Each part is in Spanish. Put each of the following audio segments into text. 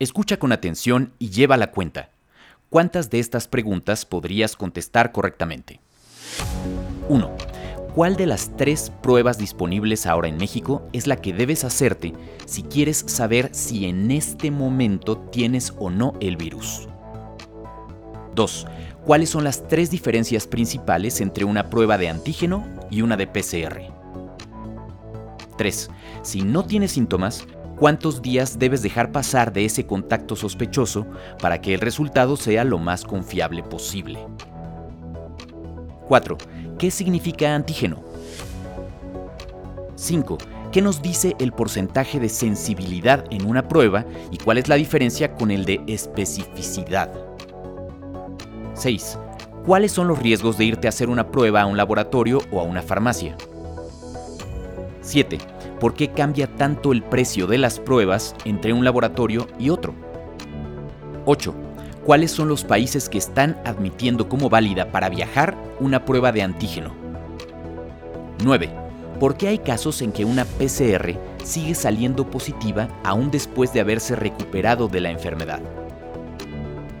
Escucha con atención y lleva la cuenta. ¿Cuántas de estas preguntas podrías contestar correctamente? 1. ¿Cuál de las tres pruebas disponibles ahora en México es la que debes hacerte si quieres saber si en este momento tienes o no el virus? 2. ¿Cuáles son las tres diferencias principales entre una prueba de antígeno y una de PCR? 3. Si no tienes síntomas, ¿cuántos días debes dejar pasar de ese contacto sospechoso para que el resultado sea lo más confiable posible? 4. ¿Qué significa antígeno? 5. ¿Qué nos dice el porcentaje de sensibilidad en una prueba y cuál es la diferencia con el de especificidad? 6. ¿Cuáles son los riesgos de irte a hacer una prueba a un laboratorio o a una farmacia? 7. ¿Por qué cambia tanto el precio de las pruebas entre un laboratorio y otro? 8. ¿Cuáles son los países que están admitiendo como válida para viajar una prueba de antígeno? 9. ¿Por qué hay casos en que una PCR sigue saliendo positiva aún después de haberse recuperado de la enfermedad?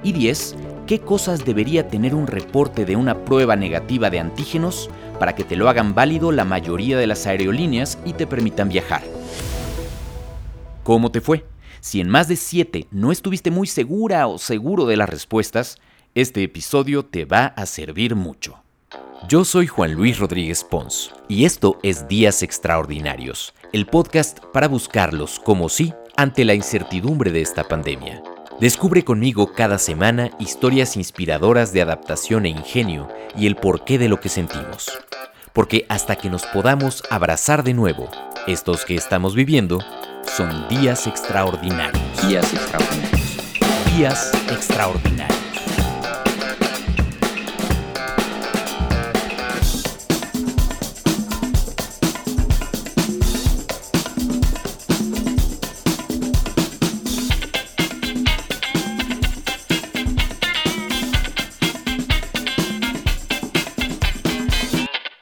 Y 10. ¿Qué cosas debería tener un reporte de una prueba negativa de antígenos para que te lo hagan válido la mayoría de las aerolíneas y te permitan viajar? ¿Cómo te fue? Si en más de 7 no estuviste muy segura o seguro de las respuestas, este episodio te va a servir mucho. Yo soy Juan Luis Rodríguez Pons y esto es Días Extraordinarios, el podcast para buscarlos como sí ante la incertidumbre de esta pandemia. Descubre conmigo cada semana historias inspiradoras de adaptación e ingenio y el porqué de lo que sentimos. Porque hasta que nos podamos abrazar de nuevo, estos que estamos viviendo son días extraordinarios. Días extraordinarios. Días extraordinarios.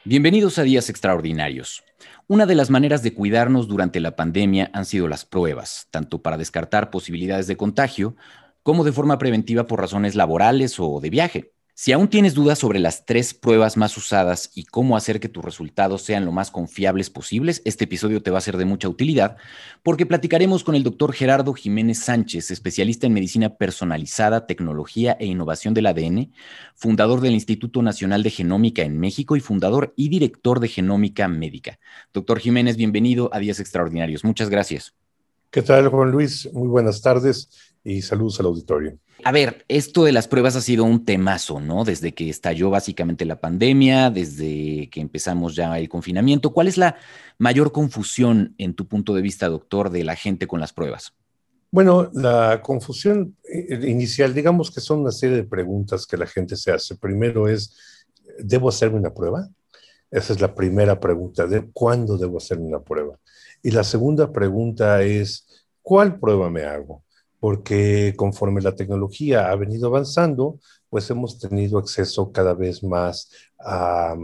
Bienvenidos a Días Extraordinarios. Una de las maneras de cuidarnos durante la pandemia han sido las pruebas, tanto para descartar posibilidades de contagio como de forma preventiva por razones laborales o de viaje. Si aún tienes dudas sobre las tres pruebas más usadas y cómo hacer que tus resultados sean lo más confiables posibles, este episodio te va a ser de mucha utilidad porque platicaremos con el doctor Gerardo Jiménez Sánchez, especialista en medicina personalizada, tecnología e innovación del ADN, fundador del Instituto Nacional de Genómica en México y fundador y director de Genómica Médica. Doctor Jiménez, bienvenido a Días Extraordinarios. Muchas gracias. ¿Qué tal, Juan Luis? Muy buenas tardes y saludos al auditorio. A ver, esto de las pruebas ha sido un temazo, ¿no? Desde que estalló básicamente la pandemia, desde que empezamos ya el confinamiento. ¿Cuál es la mayor confusión en tu punto de vista, doctor, de la gente con las pruebas? Bueno, la confusión eh, inicial, digamos que son una serie de preguntas que la gente se hace. Primero es, ¿debo hacerme una prueba? Esa es la primera pregunta, ¿de cuándo debo hacerme una prueba? Y la segunda pregunta es, ¿cuál prueba me hago? porque conforme la tecnología ha venido avanzando, pues hemos tenido acceso cada vez más a,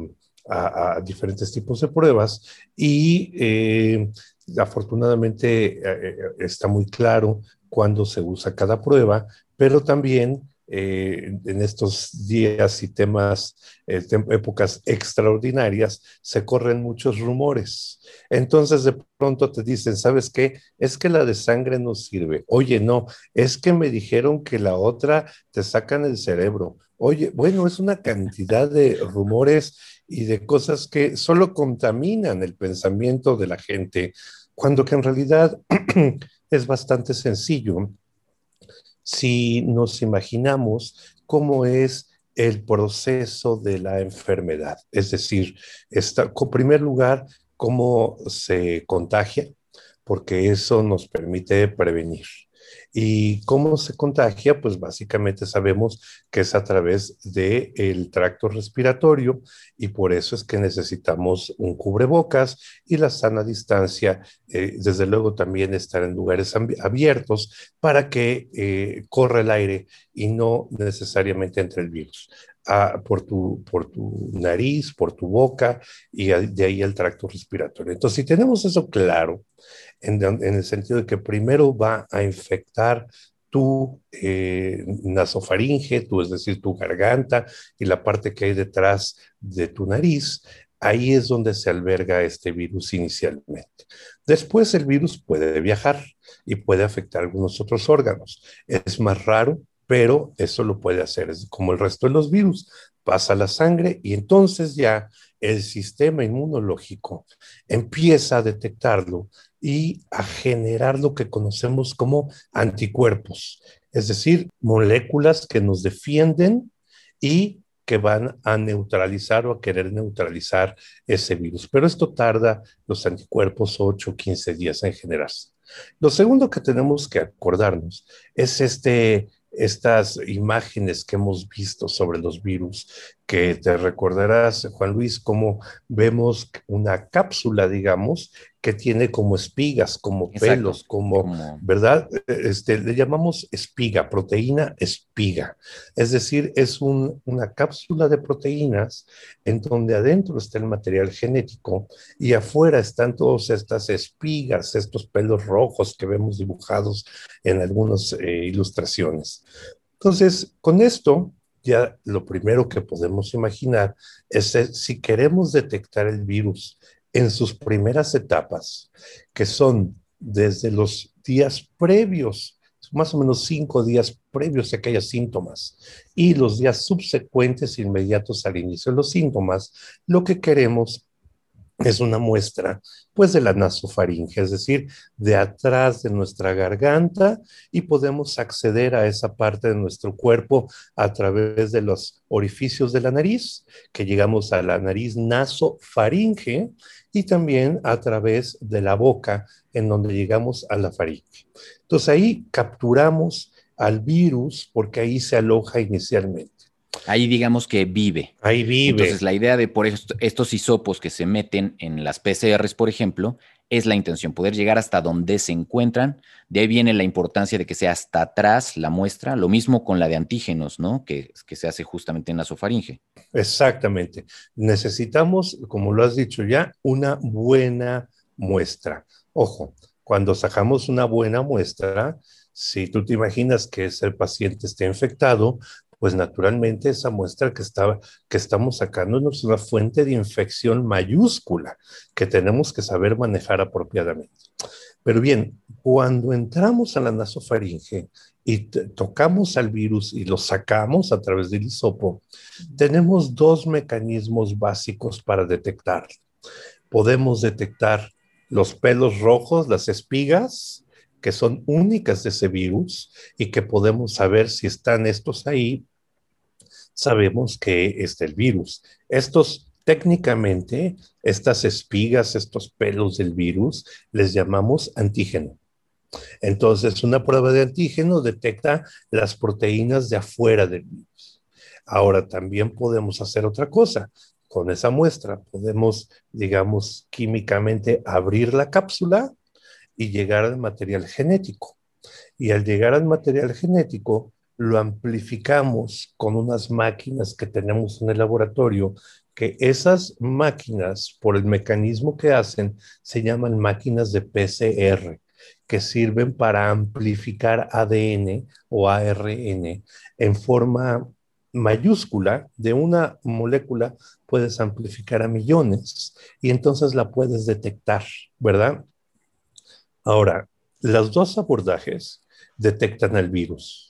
diferentes tipos de pruebas y eh, afortunadamente eh, eh, está muy claro cuándo se usa cada prueba, pero también eh, en estos días y temas, eh, épocas extraordinarias, se corren muchos rumores. Entonces de pronto te dicen, ¿sabes qué? Es que la de sangre no sirve. Oye, no, es que me dijeron que la otra te sacan el cerebro. Oye, bueno, es una cantidad de rumores y de cosas que solo contaminan el pensamiento de la gente, cuando que en realidad es bastante sencillo si nos imaginamos cómo es el proceso de la enfermedad. Es decir, está, en primer lugar, cómo se contagia, porque eso nos permite prevenir. ¿Y cómo se contagia? Pues básicamente sabemos que es a través del tracto respiratorio y por eso es que necesitamos un cubrebocas y la sana distancia, eh, desde luego también estar en lugares abiertos para que eh, corra el aire y no necesariamente entre el virus. Por, tu, por tu nariz, por tu boca y de ahí el tracto respiratorio. Entonces, si tenemos eso claro, en, el sentido de que primero va a infectar tu eh, nasofaringe, tu, es decir, tu garganta y la parte que hay detrás de tu nariz, ahí es donde se alberga este virus inicialmente. Después el virus puede viajar y puede afectar algunos otros órganos. Es más raro, pero eso lo puede hacer. Es como el resto de los virus, pasa la sangre y entonces ya el sistema inmunológico empieza a detectarlo y a generar lo que conocemos como anticuerpos, es decir, moléculas que nos defienden y que van a neutralizar o a querer neutralizar ese virus. Pero esto tarda los anticuerpos 8 o 15 días en generarse. Lo segundo que tenemos que acordarnos es este estas imágenes que hemos visto sobre los virus, que te recordarás, Juan Luis, cómo vemos una cápsula, digamos, que tiene como espigas, como pelos, como, ¿verdad? Este, le llamamos espiga, proteína espiga. Es decir, es una cápsula de proteínas en donde adentro está el material genético y afuera están todas estas espigas, estos pelos rojos que vemos dibujados en algunas eh, ilustraciones. Entonces, con esto, ya lo primero que podemos imaginar es eh, si queremos detectar el virus en sus primeras etapas, que son desde los días previos, más o menos cinco días previos a que haya síntomas, y los días subsecuentes inmediatos al inicio de los síntomas, lo que queremos es una muestra, pues, de la nasofaringe, es decir, de atrás de nuestra garganta y podemos acceder a esa parte de nuestro cuerpo a través de los orificios de la nariz, que llegamos a la nariz nasofaringe y también a través de la boca, en donde llegamos a la faringe. Entonces ahí capturamos al virus porque ahí se aloja inicialmente. Ahí digamos que vive. Ahí vive. Entonces la idea de por estos hisopos que se meten en las PCRs, por ejemplo, es la intención, poder llegar hasta donde se encuentran. De ahí viene la importancia de que sea hasta atrás la muestra, lo mismo con la de antígenos, ¿no? Que, que se hace justamente en la sofaringe. Exactamente. Necesitamos, como lo has dicho ya, una buena muestra. Ojo, cuando sacamos una buena muestra, si tú te imaginas que ese paciente esté infectado, pues naturalmente esa muestra que, que estamos sacando es una fuente de infección mayúscula que tenemos que saber manejar apropiadamente. Pero bien, cuando entramos a la nasofaringe y tocamos al virus y lo sacamos a través del hisopo, tenemos dos mecanismos básicos para detectar. Podemos detectar los pelos rojos, las espigas, que son únicas de ese virus y que podemos saber si están estos ahí sabemos que es el virus. Estos técnicamente, estas espigas, estos pelos del virus, les llamamos antígeno. Entonces, una prueba de antígeno detecta las proteínas de afuera del virus. Ahora, también podemos hacer otra cosa. Con esa muestra podemos, digamos, químicamente abrir la cápsula y llegar al material genético. Y al llegar al material genético, lo amplificamos con unas máquinas que tenemos en el laboratorio, que esas máquinas, por el mecanismo que hacen, se llaman máquinas de PCR, que sirven para amplificar ADN o ARN en forma mayúscula de una molécula puedes amplificar a millones y entonces la puedes detectar, ¿verdad? Ahora, los dos abordajes detectan el virus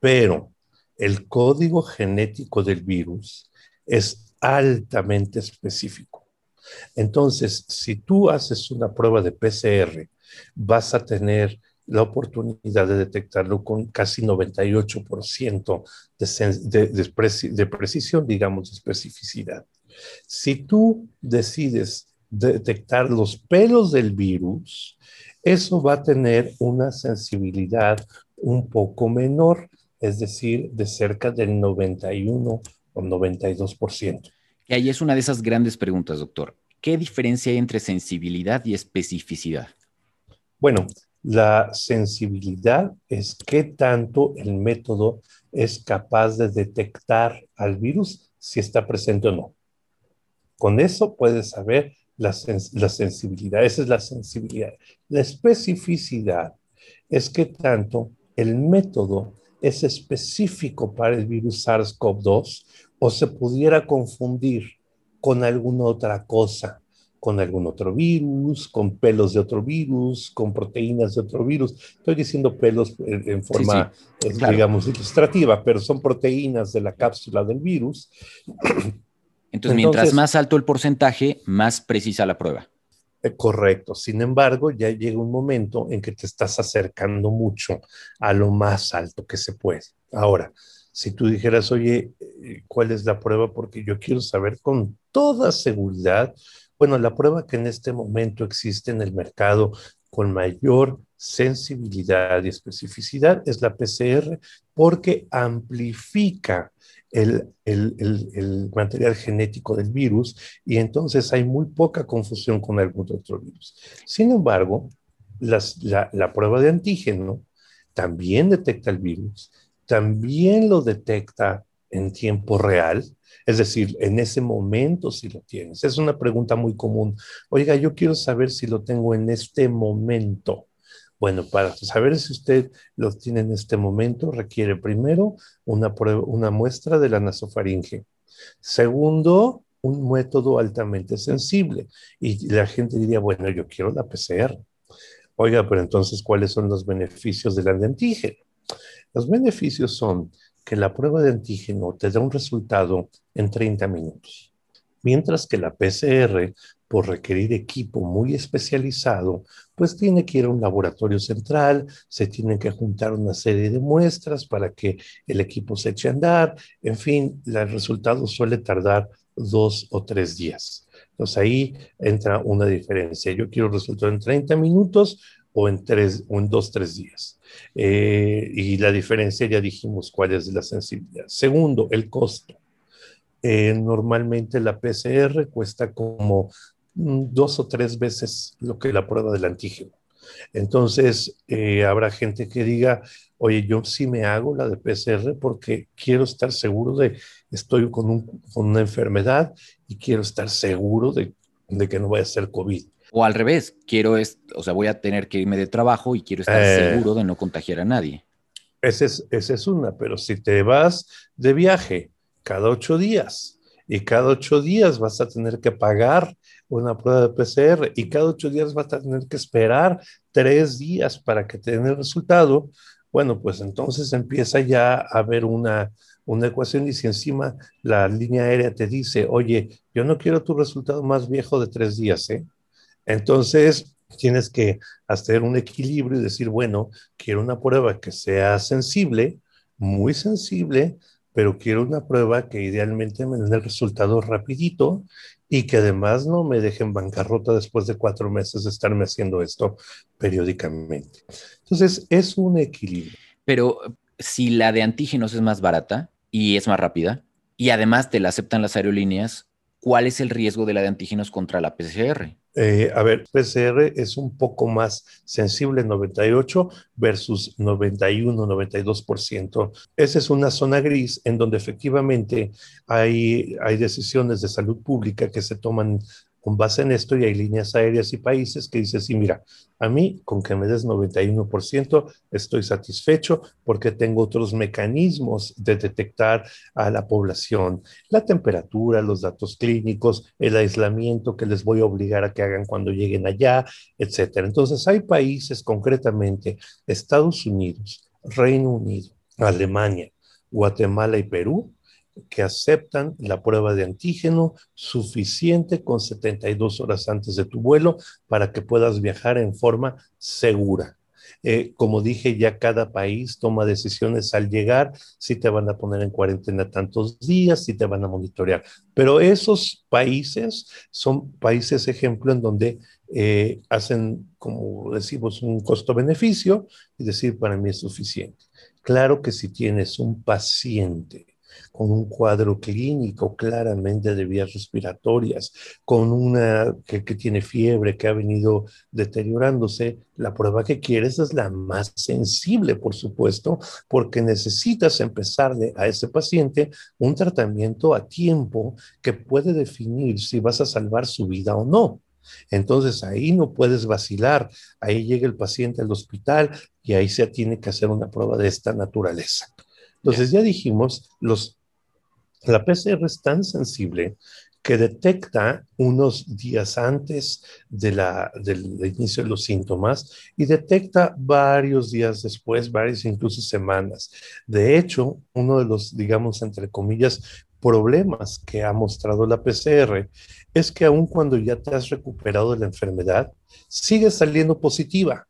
pero el código genético del virus es altamente específico. Entonces, si tú haces una prueba de PCR, vas a tener la oportunidad de detectarlo con casi 98% de, de, precisión, digamos, de especificidad. Si tú decides detectar los pelos del virus, eso va a tener una sensibilidad un poco menor es decir, de cerca del 91 o 92%. Y ahí es una de esas grandes preguntas, doctor. ¿Qué diferencia hay entre sensibilidad y especificidad? Bueno, la sensibilidad es qué tanto el método es capaz de detectar al virus si está presente o no. Con eso puedes saber la, la sensibilidad. Esa es la sensibilidad. La especificidad es qué tanto el método es específico para el virus SARS-CoV-2 o se pudiera confundir con alguna otra cosa, con algún otro virus, con pelos de otro virus, con proteínas de otro virus. Estoy diciendo pelos en, forma, digamos, ilustrativa, pero son proteínas de la cápsula del virus. Entonces, mientras más alto el porcentaje, más precisa la prueba. Eh, correcto. Sin embargo, ya llega un momento en que te estás acercando mucho a lo más alto que se puede. Ahora, si tú dijeras, oye, eh, ¿cuál es la prueba? Porque yo quiero saber con toda seguridad. Bueno, la prueba que en este momento existe en el mercado con mayor sensibilidad y especificidad es la PCR porque amplifica el, material genético del virus y entonces hay muy poca confusión con algún otro virus. Sin embargo, la, la prueba de antígeno también detecta el virus, también lo detecta en tiempo real, es decir, en ese momento si lo tienes. Es una pregunta muy común. Oiga, yo quiero saber si lo tengo en este momento. Bueno, para saber si usted lo tiene en este momento, requiere primero una, muestra de la nasofaringe. Segundo, un método altamente sensible. Y la gente diría, bueno, yo quiero la PCR. Oiga, pero entonces, ¿cuáles son los beneficios del antígeno? Los beneficios son que la prueba de antígeno te da un resultado en 30 minutos, mientras que la PCR por requerir equipo muy especializado, pues tiene que ir a un laboratorio central, se tienen que juntar una serie de muestras para que el equipo se eche a andar, en fin, el resultado suele tardar dos o tres días. Entonces ahí entra una diferencia. Yo quiero resultado en 30 minutos o en, tres, o en dos, tres días. Eh, y la diferencia ya dijimos cuál es la sensibilidad. Segundo, el costo. Eh, normalmente la PCR cuesta como Mm, dos o tres veces lo que la prueba del antígeno. Entonces, eh, habrá gente que diga, oye, yo sí me hago la de PCR porque quiero estar seguro de, estoy con, un, con una enfermedad y quiero estar seguro de, de, que no vaya a ser COVID. O al revés, quiero, es, o sea, voy a tener que irme de trabajo y quiero estar eh, seguro de no contagiar a nadie. Esa es, esa es una, pero si te vas de viaje cada ocho días y cada ocho días vas a tener que pagar una prueba de PCR y cada ocho días vas a tener que esperar tres días para que te den el resultado, bueno, pues entonces empieza ya a haber una, una ecuación y si encima la línea aérea te dice, oye, yo no quiero tu resultado más viejo de tres días, ¿eh? Entonces tienes que hacer un equilibrio y decir, bueno, quiero una prueba que sea sensible, muy sensible, pero quiero una prueba que idealmente me den el resultado rapidito y que además no me dejen bancarrota después de cuatro meses de estarme haciendo esto periódicamente. Entonces, es un equilibrio. Pero si la de antígenos es más barata y es más rápida, y además te la aceptan las aerolíneas, ¿cuál es el riesgo de la de antígenos contra la PCR? Eh, a ver, PCR es un poco más sensible, 98 versus 91, 92%. Esa es una zona gris en donde efectivamente hay, hay decisiones de salud pública que se toman con base en esto y hay líneas aéreas y países que dicen, sí, mira, a mí con que me des 91% estoy satisfecho porque tengo otros mecanismos de detectar a la población, la temperatura, los datos clínicos, el aislamiento que les voy a obligar a que hagan cuando lleguen allá, etcétera. Entonces hay países concretamente, Estados Unidos, Reino Unido, Alemania, Guatemala y Perú, que aceptan la prueba de antígeno suficiente con 72 horas antes de tu vuelo para que puedas viajar en forma segura. Eh, como dije, ya cada país toma decisiones al llegar, si te van a poner en cuarentena tantos días, si te van a monitorear. Pero esos países son países ejemplo en donde eh, hacen, como decimos, un costo-beneficio y decir, para mí es suficiente. Claro que si tienes un paciente con un cuadro clínico claramente de vías respiratorias, con una que, tiene fiebre, que ha venido deteriorándose, la prueba que quieres es la más sensible, por supuesto, porque necesitas empezarle a ese paciente un tratamiento a tiempo que puede definir si vas a salvar su vida o no. Entonces ahí no puedes vacilar, ahí llega el paciente al hospital y ahí se tiene que hacer una prueba de esta naturaleza. Entonces ya dijimos, los, la PCR es tan sensible que detecta unos días antes de la, del inicio de los síntomas y detecta varios días después, varias incluso semanas. De hecho, uno de los, digamos, entre comillas, problemas que ha mostrado la PCR es que aun cuando ya te has recuperado de la enfermedad, sigue saliendo positiva.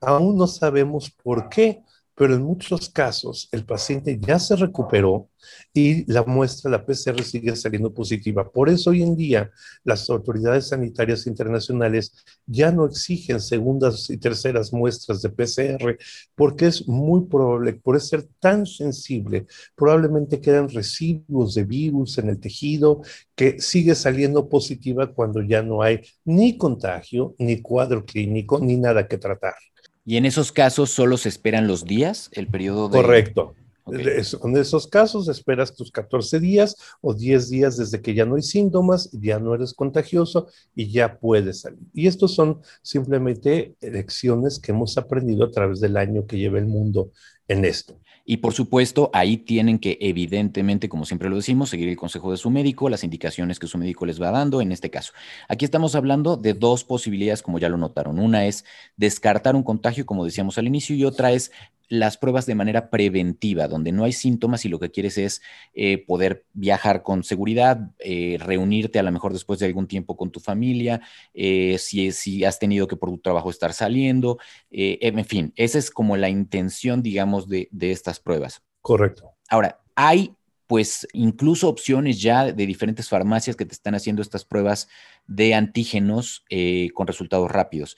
Aún no sabemos por qué, pero en muchos casos el paciente ya se recuperó y la muestra, la PCR sigue saliendo positiva. Por eso hoy en día las autoridades sanitarias internacionales ya no exigen segundas y terceras muestras de PCR porque es muy probable, por ser tan sensible, probablemente quedan residuos de virus en el tejido que sigue saliendo positiva cuando ya no hay ni contagio, ni cuadro clínico, ni nada que tratar. Y en esos casos solo se esperan los días, el periodo de... Correcto. En esos casos esperas tus 14 días o 10 días desde que ya no hay síntomas, ya no eres contagioso y ya puedes salir. Y estos son simplemente lecciones que hemos aprendido a través del año que lleva el mundo en esto. Y por supuesto, ahí tienen que, evidentemente, como siempre lo decimos, seguir el consejo de su médico, las indicaciones que su médico les va dando en este caso. Aquí estamos hablando de dos posibilidades, como ya lo notaron. Una es descartar un contagio, como decíamos al inicio, y otra es las pruebas de manera preventiva, donde no hay síntomas y lo que quieres es eh, poder viajar con seguridad, eh, reunirte a lo mejor después de algún tiempo con tu familia, eh, si, si, has tenido que por tu trabajo estar saliendo, en fin, esa es como la intención, digamos, de, de estas pruebas. Correcto. Ahora, hay pues incluso opciones ya de diferentes farmacias que te están haciendo estas pruebas de antígenos con resultados rápidos.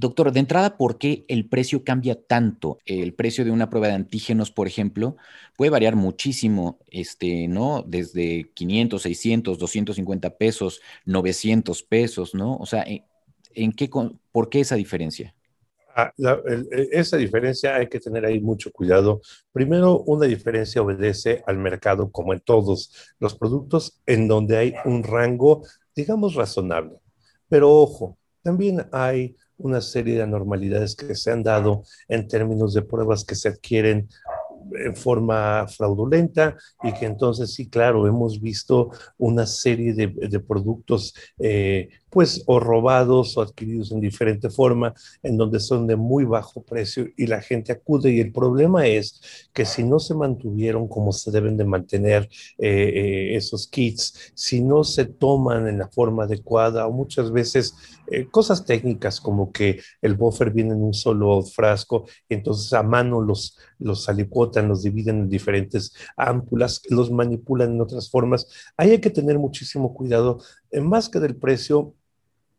Doctor, de entrada, ¿por qué el precio cambia tanto? El precio de una prueba de antígenos, por ejemplo, puede variar muchísimo, este, ¿no? Desde 500, 600, 250 pesos, 900 pesos, ¿no? O sea, ¿en qué, ¿por qué esa diferencia? Ah, e, esa diferencia hay que tener ahí mucho cuidado. Primero, una diferencia obedece al mercado, como en todos los productos, en donde hay un rango, digamos, razonable. Pero ojo, también hay una serie de anormalidades que se han dado en términos de pruebas que se adquieren en forma fraudulenta y que entonces sí, claro, hemos visto una serie de, productos eh, pues o robados o adquiridos en diferente forma, en donde son de muy bajo precio y la gente acude. Y el problema es que si no se mantuvieron como se deben de mantener eh, eh, esos kits, si no se toman en la forma adecuada o muchas veces eh, cosas técnicas como que el buffer viene en un solo frasco, entonces a mano los, los alicuotan, los dividen en diferentes ámpulas, los manipulan en otras formas. Ahí hay que tener muchísimo cuidado, más que del precio,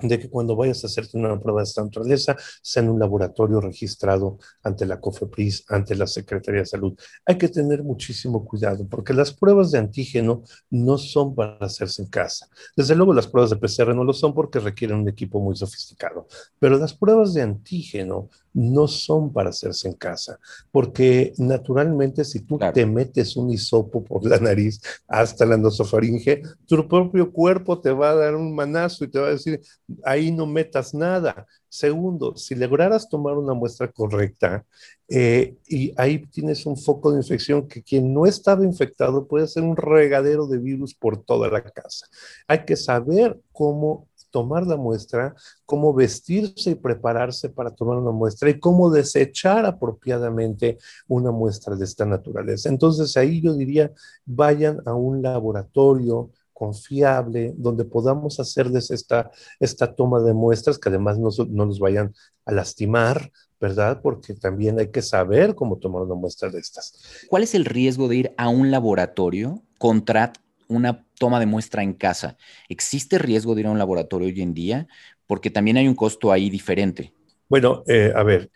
de que cuando vayas a hacerte una prueba de esta naturaleza sea en un laboratorio registrado ante la COFEPRIS, ante la Secretaría de Salud. Hay que tener muchísimo cuidado porque las pruebas de antígeno no son para hacerse en casa. Desde luego las pruebas de PCR no lo son porque requieren un equipo muy sofisticado, pero las pruebas de antígeno no son para hacerse en casa, porque naturalmente si tú te metes un hisopo por la nariz hasta la nosofaringe, tu propio cuerpo te va a dar un manazo y te va a decir, ahí no metas nada. Segundo, si lograras tomar una muestra correcta eh, y ahí tienes un foco de infección que quien no estaba infectado puede ser un regadero de virus por toda la casa. Hay que saber cómo tomar la muestra, cómo vestirse y prepararse para tomar una muestra y cómo desechar apropiadamente una muestra de esta naturaleza. Entonces ahí yo diría, vayan a un laboratorio confiable, donde podamos hacerles esta, esta toma de muestras que además no, no nos vayan a lastimar, ¿verdad? Porque también hay que saber cómo tomar una muestra de estas. ¿Cuál es el riesgo de ir a un laboratorio contra una toma de muestra en casa. ¿Existe riesgo de ir a un laboratorio hoy en día? Porque también hay un costo ahí diferente. Bueno, eh, a ver,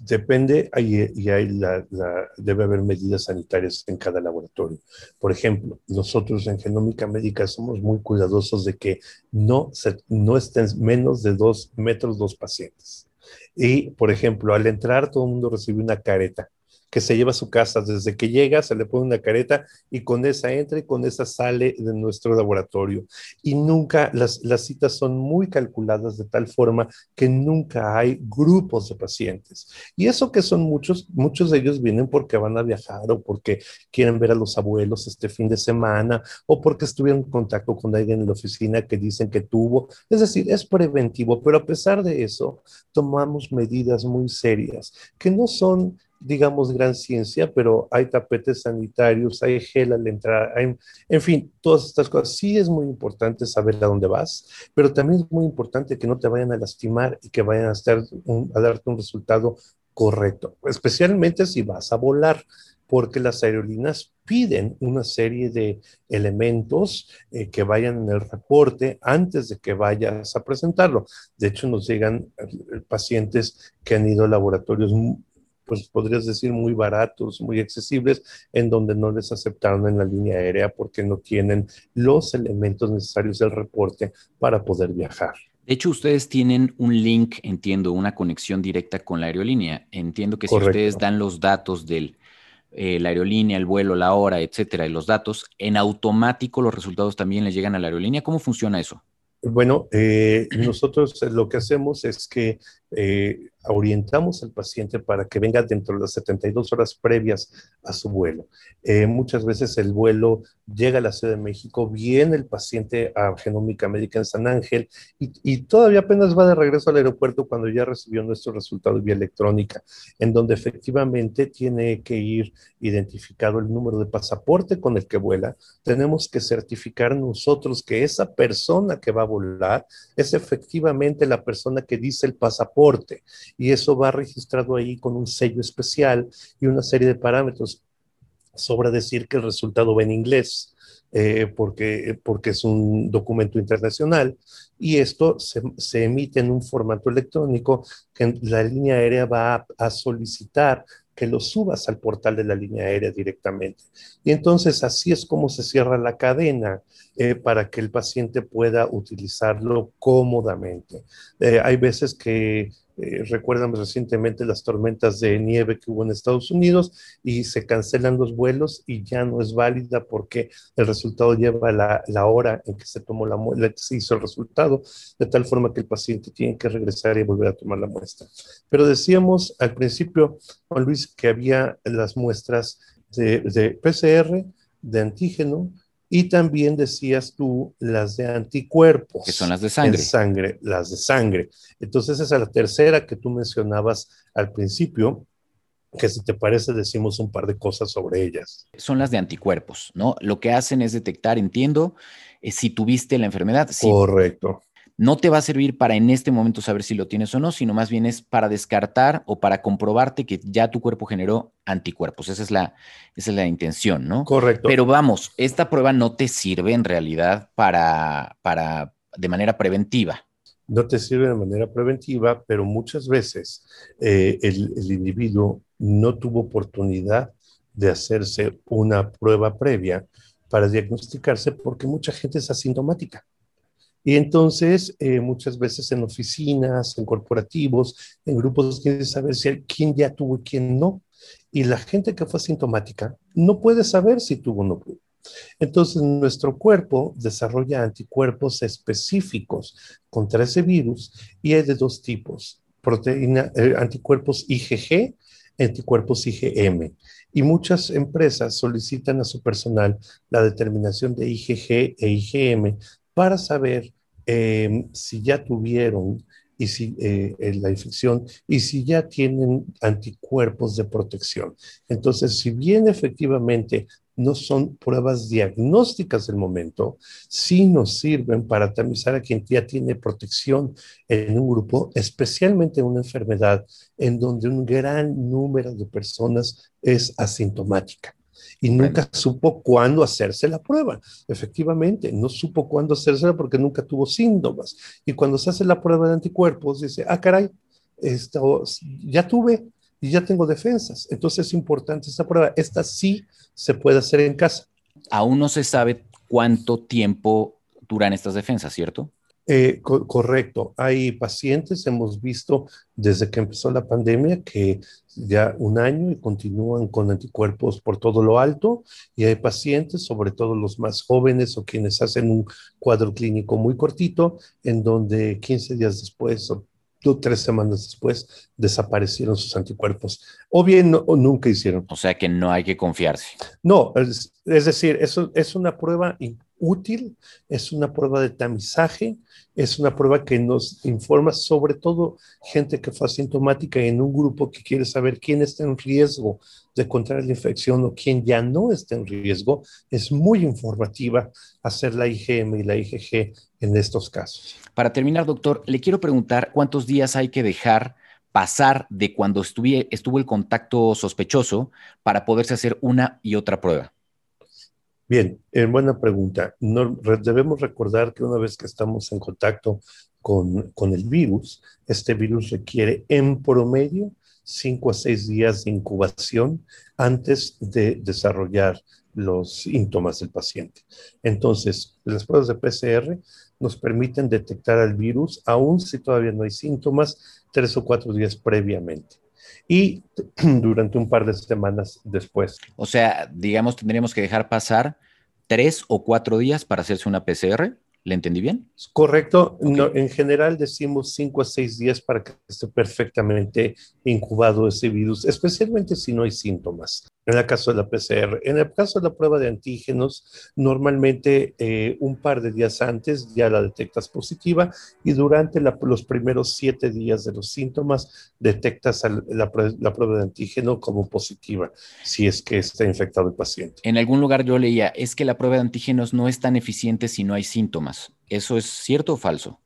depende y hay debe haber medidas sanitarias en cada laboratorio. Por ejemplo, nosotros en Genómica Médica somos muy cuidadosos de que no, no estén menos de dos metros dos pacientes. Y, por ejemplo, al entrar todo el mundo recibe una careta que se lleva a su casa. Desde que llega, se le pone una careta y con esa entra y con esa sale de nuestro laboratorio. Y nunca, las, las citas son muy calculadas de tal forma que nunca hay grupos de pacientes. Y eso que son muchos, muchos de ellos vienen porque van a viajar o porque quieren ver a los abuelos este fin de semana o porque estuvieron en contacto con alguien en la oficina que dicen que tuvo. Es decir, es preventivo, pero a pesar de eso, tomamos medidas muy serias que no son digamos, gran ciencia, pero hay tapetes sanitarios, hay gel al entrar, en fin, todas estas cosas. Sí es muy importante saber a dónde vas, pero también es muy importante que no te vayan a lastimar y que vayan a, estar a darte un resultado correcto, especialmente si vas a volar porque las aerolíneas piden una serie de elementos eh, que vayan en el reporte antes de que vayas a presentarlo. De hecho, nos llegan eh, pacientes que han ido a laboratorios, pues podrías decir, muy baratos, muy accesibles, en donde no les aceptaron en la línea aérea porque no tienen los elementos necesarios del reporte para poder viajar. De hecho, ustedes tienen un link, entiendo, una conexión directa con la aerolínea. Entiendo que si ustedes dan los datos del eh, la aerolínea, el vuelo, la hora, etcétera, y los datos, en automático los resultados también les llegan a la aerolínea. ¿Cómo funciona eso? Bueno, eh, nosotros lo que hacemos es que eh, orientamos al paciente para que venga dentro de las 72 horas previas a su vuelo. Eh, muchas veces el vuelo llega a la Ciudad de México, viene el paciente a Genómica Médica en San Ángel y, todavía apenas va de regreso al aeropuerto cuando ya recibió nuestro resultado vía electrónica, en donde efectivamente tiene que ir identificado el número de pasaporte con el que vuela. Tenemos que certificar nosotros que esa persona que va a volar es efectivamente la persona que dice el pasaporte y eso va registrado ahí con un sello especial y una serie de parámetros. Sobra decir que el resultado va en inglés. Eh, porque, porque es un documento internacional y esto se, se, emite en un formato electrónico que la línea aérea va a, a, solicitar que lo subas al portal de la línea aérea directamente. Y entonces así es como se cierra la cadena eh, para que el paciente pueda utilizarlo cómodamente. Eh, hay veces que eh, recuerdan recientemente las tormentas de nieve que hubo en Estados Unidos y se cancelan los vuelos y ya no es válida porque el resultado lleva la, la hora en que se tomó la muestra, se hizo el resultado, de tal forma que el paciente tiene que regresar y volver a tomar la muestra. Pero decíamos al principio, Juan Luis, que había las muestras de, de PCR, de antígeno, y también decías tú las de anticuerpos. Que son las de sangre. sangre, las de sangre. Entonces esa es la tercera que tú mencionabas al principio, que si te parece decimos un par de cosas sobre ellas. Son las de anticuerpos, ¿no? Lo que hacen es detectar, entiendo, eh, si tuviste la enfermedad. Correcto no te va a servir para en este momento saber si lo tienes o no, sino más bien es para descartar o para comprobarte que ya tu cuerpo generó anticuerpos. Esa es la, esa es la intención, ¿no? Correcto. Pero vamos, esta prueba no te sirve en realidad para, para de manera preventiva. No te sirve de manera preventiva, pero muchas veces eh, el, el individuo no tuvo oportunidad de hacerse una prueba previa para diagnosticarse porque mucha gente es asintomática. Y entonces, eh, muchas veces en oficinas, en corporativos, en grupos, quieres saber si quién ya tuvo y quién no. Y la gente que fue asintomática no puede saber si tuvo o no tuvo. Entonces, nuestro cuerpo desarrolla anticuerpos específicos contra ese virus y hay de dos tipos, proteína, eh, anticuerpos IgG, anticuerpos IgM. Y muchas empresas solicitan a su personal la determinación de IgG e IgM para saber em, si ya tuvieron y si, eh, la infección y si ya tienen anticuerpos de protección. Entonces, si bien efectivamente no son pruebas diagnósticas del momento, sí nos sirven para tamizar a quien ya tiene protección en un grupo, especialmente en una enfermedad en donde un gran número de personas es asintomática y nunca supo cuándo hacerse la prueba. Efectivamente, no supo cuándo hacérsela porque nunca tuvo síntomas. Y cuando se hace la prueba de anticuerpos, dice, ah, caray, esto, ya tuve y ya tengo defensas. Entonces es importante esta prueba. Esta sí se puede hacer en casa. Aún no se sabe cuánto tiempo duran estas defensas, ¿cierto? Eh, correcto. Hay pacientes, hemos visto desde que empezó la pandemia, que ya un año y continúan con anticuerpos por todo lo alto, y hay pacientes, sobre todo los más jóvenes o quienes hacen un cuadro clínico muy cortito, en donde 15 días después o tres semanas después desaparecieron sus anticuerpos. O bien o nunca hicieron. O sea que no hay que confiarse. No, es, es decir, eso es una prueba útil, es una prueba de tamizaje, es una prueba que nos informa sobre todo gente que fue asintomática en un grupo que quiere saber quién está en riesgo de contraer la infección o quién ya no está en riesgo. Es muy informativa hacer la IgM y la IgG en estos casos. Para terminar, doctor, le quiero preguntar cuántos días hay que dejar pasar de cuando estuvo el contacto sospechoso para poderse hacer una y otra prueba. Bien, eh, buena pregunta. debemos recordar que una vez que estamos en contacto con, con, el virus, este virus requiere en promedio cinco a seis días de incubación antes de desarrollar los síntomas del paciente. Entonces, las pruebas de PCR nos permiten detectar al virus, aun si todavía no hay síntomas, tres o cuatro días previamente y durante un par de semanas después. O sea, digamos, tendríamos que dejar pasar tres o cuatro días para hacerse una PCR. ¿Le entendí bien? Correcto. en general decimos cinco a seis días para que esté perfectamente incubado ese virus, especialmente si no hay síntomas en el caso de la PCR. En el caso de la prueba de antígenos, normalmente eh, un par de días antes ya la detectas positiva y durante los primeros siete días de los síntomas detectas la, prueba de antígeno como positiva, si es que está infectado el paciente. En algún lugar yo leía, es que la prueba de antígenos no es tan eficiente si no hay síntomas. ¿Eso es cierto o falso?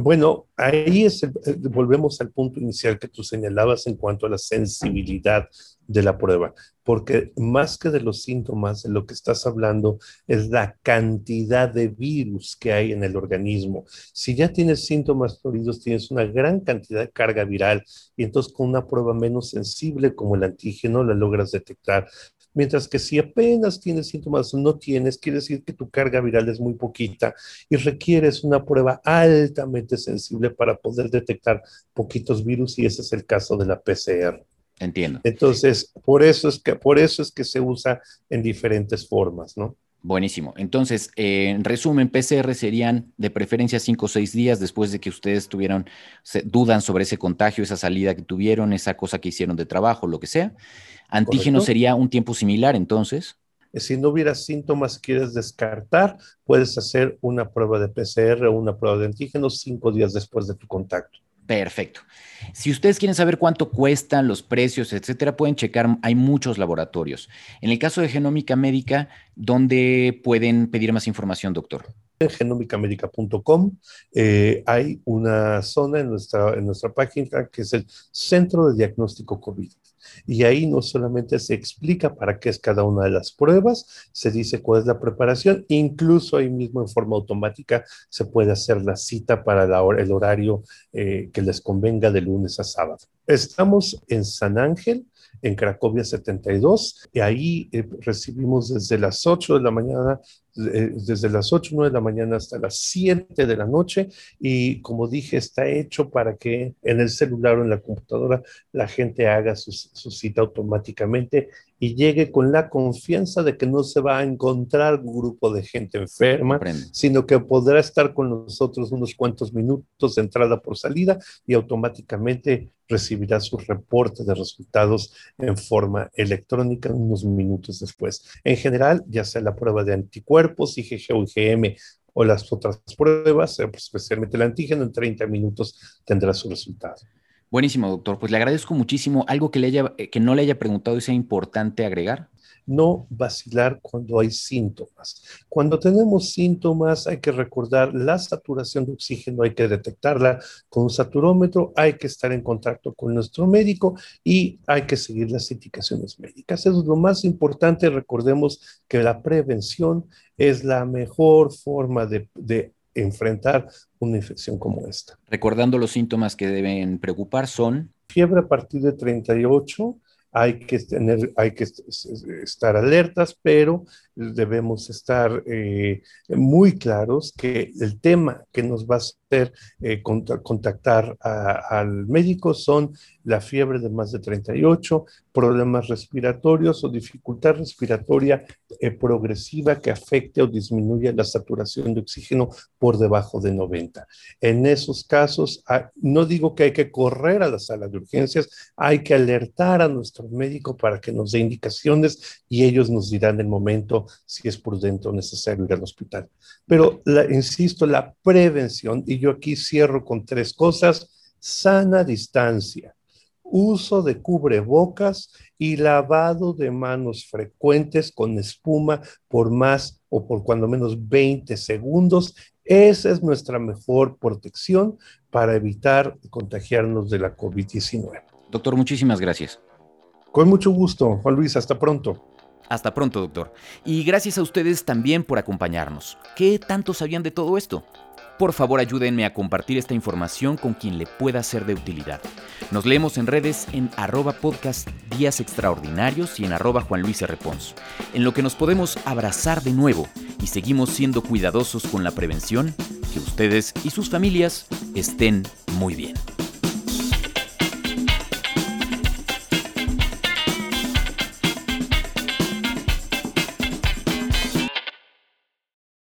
Bueno, ahí es volvemos al punto inicial que tú señalabas en cuanto a la sensibilidad de la prueba, porque más que de los síntomas, de lo que estás hablando es la cantidad de virus que hay en el organismo. Si ya tienes síntomas floridos, tienes una gran cantidad de carga viral y entonces con una prueba menos sensible como el antígeno la logras detectar. Mientras que si apenas tienes síntomas o no tienes, quiere decir que tu carga viral es muy poquita y requieres una prueba altamente sensible para poder detectar poquitos virus y ese es el caso de la PCR. Entiendo. Entonces, por eso es que, por eso es que se usa en diferentes formas, ¿no? Buenísimo. Entonces, eh, en resumen, PCR serían de preferencia cinco o seis días después de que ustedes tuvieron, dudan sobre ese contagio, esa salida que tuvieron, esa cosa que hicieron de trabajo, lo que sea. Antígeno sería un tiempo similar, entonces. Si no hubiera síntomas que quieres descartar, puedes hacer una prueba de PCR o una prueba de antígeno cinco días después de tu contacto. Perfecto. Si ustedes quieren saber cuánto cuestan los precios, etcétera, pueden checar, hay muchos laboratorios. En el caso de Genómica Médica, ¿dónde pueden pedir más información, doctor? En genómicamedica.com eh, hay una zona en nuestra, en nuestra página que es el Centro de Diagnóstico COVID. Y ahí no solamente se explica para qué es cada una de las pruebas, se dice cuál es la preparación, incluso ahí mismo en forma automática se puede hacer la cita para el horario eh, que les convenga de lunes a sábado. Estamos en San Ángel, en Cracovia 72, y ahí eh, recibimos desde las 8 de la mañana desde las 8, 9 de la mañana hasta las 7 de la noche y como dije, está hecho para que en el celular o en la computadora la gente haga su cita automáticamente y llegue con la confianza de que no se va a encontrar un grupo de gente enferma, sino que podrá estar con nosotros unos cuantos minutos de entrada por salida y automáticamente recibirá su reporte de resultados en forma electrónica unos minutos después. En general, ya sea la prueba de anticuerpos, IgG o IgM o las otras pruebas, eh, pues, especialmente el antígeno, en 30 minutos tendrá su resultado. Buenísimo, doctor. Pues le agradezco muchísimo. ¿Algo que, le haya, eh, que no le haya preguntado y sea importante agregar? No vacilar cuando hay síntomas. Cuando tenemos síntomas hay que recordar la saturación de oxígeno, hay que detectarla con un saturómetro, hay que estar en contacto con nuestro médico y hay que seguir las indicaciones médicas. Eso es lo más importante. Recordemos que la prevención es la mejor forma de, de enfrentar una infección como esta. Recordando los síntomas que deben preocupar son... Fiebre a partir de 38, hay que, tener, hay que estar alertas, pero debemos estar eh, muy claros que el tema que nos va a hacer eh, contactar al médico son la fiebre de más de 38, problemas respiratorios o dificultad respiratoria eh, progresiva que afecte o disminuya la saturación de oxígeno por debajo de 90. En esos casos, ah, no digo que hay que correr a la sala de urgencias, hay que alertar a nuestro médico para que nos dé indicaciones y ellos nos dirán el momento si es prudente o necesario ir al hospital. Pero, insisto, la prevención, y yo aquí cierro con tres cosas, sana distancia uso de cubrebocas y lavado de manos frecuentes con espuma por más o por cuando menos 20 segundos. Esa es nuestra mejor protección para evitar contagiarnos de la COVID-19. Doctor, muchísimas gracias. Con mucho gusto, Juan Luis, hasta pronto. Hasta pronto, doctor. Y gracias a ustedes también por acompañarnos. ¿Qué tanto sabían de todo esto? Por favor ayúdenme a compartir esta información con quien le pueda ser de utilidad. Nos leemos en redes en arroba podcast Días Extraordinarios y en arroba Juan Luis en lo que nos podemos abrazar de nuevo y seguimos siendo cuidadosos con la prevención, que ustedes y sus familias estén muy bien.